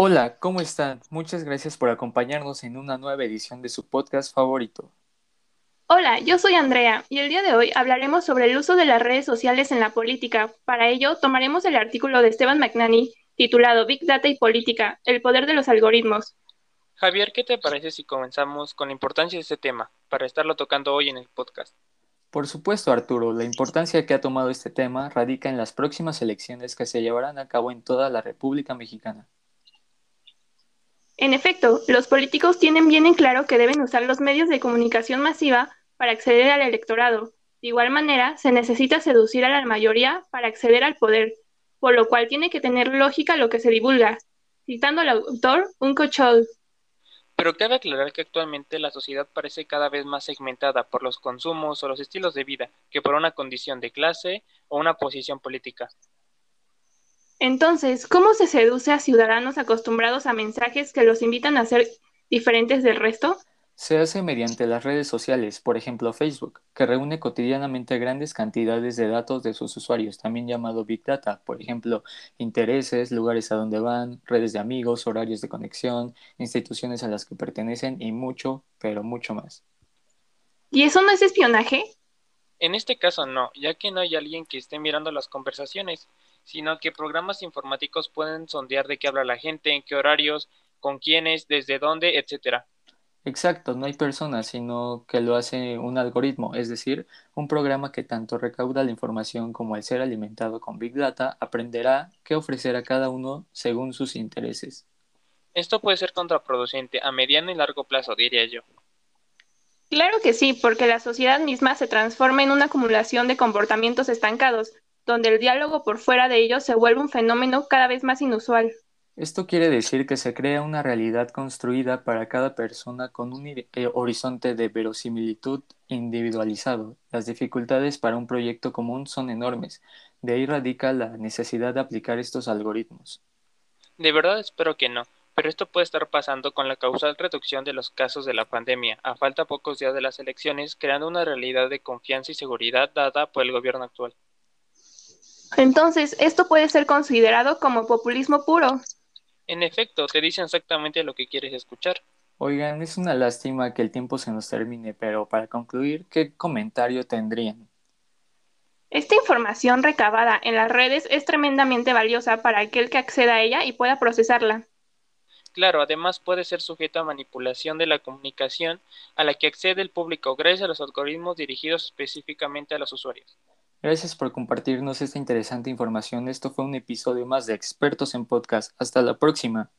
Hola, ¿cómo están? Muchas gracias por acompañarnos en una nueva edición de su podcast favorito. Hola, yo soy Andrea y el día de hoy hablaremos sobre el uso de las redes sociales en la política. Para ello, tomaremos el artículo de Esteban McNanny titulado Big Data y Política, el poder de los algoritmos. Javier, ¿qué te parece si comenzamos con la importancia de este tema para estarlo tocando hoy en el podcast? Por supuesto, Arturo, la importancia que ha tomado este tema radica en las próximas elecciones que se llevarán a cabo en toda la República Mexicana. En efecto, los políticos tienen bien en claro que deben usar los medios de comunicación masiva para acceder al electorado. De igual manera, se necesita seducir a la mayoría para acceder al poder, por lo cual tiene que tener lógica lo que se divulga. Citando al autor, un cochol. Pero cabe aclarar que actualmente la sociedad parece cada vez más segmentada por los consumos o los estilos de vida que por una condición de clase o una posición política. Entonces, ¿cómo se seduce a ciudadanos acostumbrados a mensajes que los invitan a ser diferentes del resto? Se hace mediante las redes sociales, por ejemplo Facebook, que reúne cotidianamente grandes cantidades de datos de sus usuarios, también llamado Big Data, por ejemplo, intereses, lugares a donde van, redes de amigos, horarios de conexión, instituciones a las que pertenecen y mucho, pero mucho más. ¿Y eso no es espionaje? En este caso no, ya que no hay alguien que esté mirando las conversaciones, sino que programas informáticos pueden sondear de qué habla la gente, en qué horarios, con quiénes, desde dónde, etcétera. Exacto, no hay personas, sino que lo hace un algoritmo, es decir, un programa que tanto recauda la información como al ser alimentado con Big Data aprenderá qué ofrecer a cada uno según sus intereses. Esto puede ser contraproducente a mediano y largo plazo, diría yo. Claro que sí, porque la sociedad misma se transforma en una acumulación de comportamientos estancados, donde el diálogo por fuera de ellos se vuelve un fenómeno cada vez más inusual. Esto quiere decir que se crea una realidad construida para cada persona con un eh, horizonte de verosimilitud individualizado. Las dificultades para un proyecto común son enormes. De ahí radica la necesidad de aplicar estos algoritmos. De verdad espero que no, pero esto puede estar pasando con la causal reducción de los casos de la pandemia, a falta pocos días de las elecciones, creando una realidad de confianza y seguridad dada por el gobierno actual. Entonces, esto puede ser considerado como populismo puro. En efecto, te dicen exactamente lo que quieres escuchar. Oigan, es una lástima que el tiempo se nos termine, pero para concluir, ¿qué comentario tendrían? Esta información recabada en las redes es tremendamente valiosa para aquel que acceda a ella y pueda procesarla. Claro, además puede ser sujeto a manipulación de la comunicación a la que accede el público gracias a los algoritmos dirigidos específicamente a los usuarios. Gracias por compartirnos esta interesante información. Esto fue un episodio más de Expertos en Podcast. Hasta la próxima.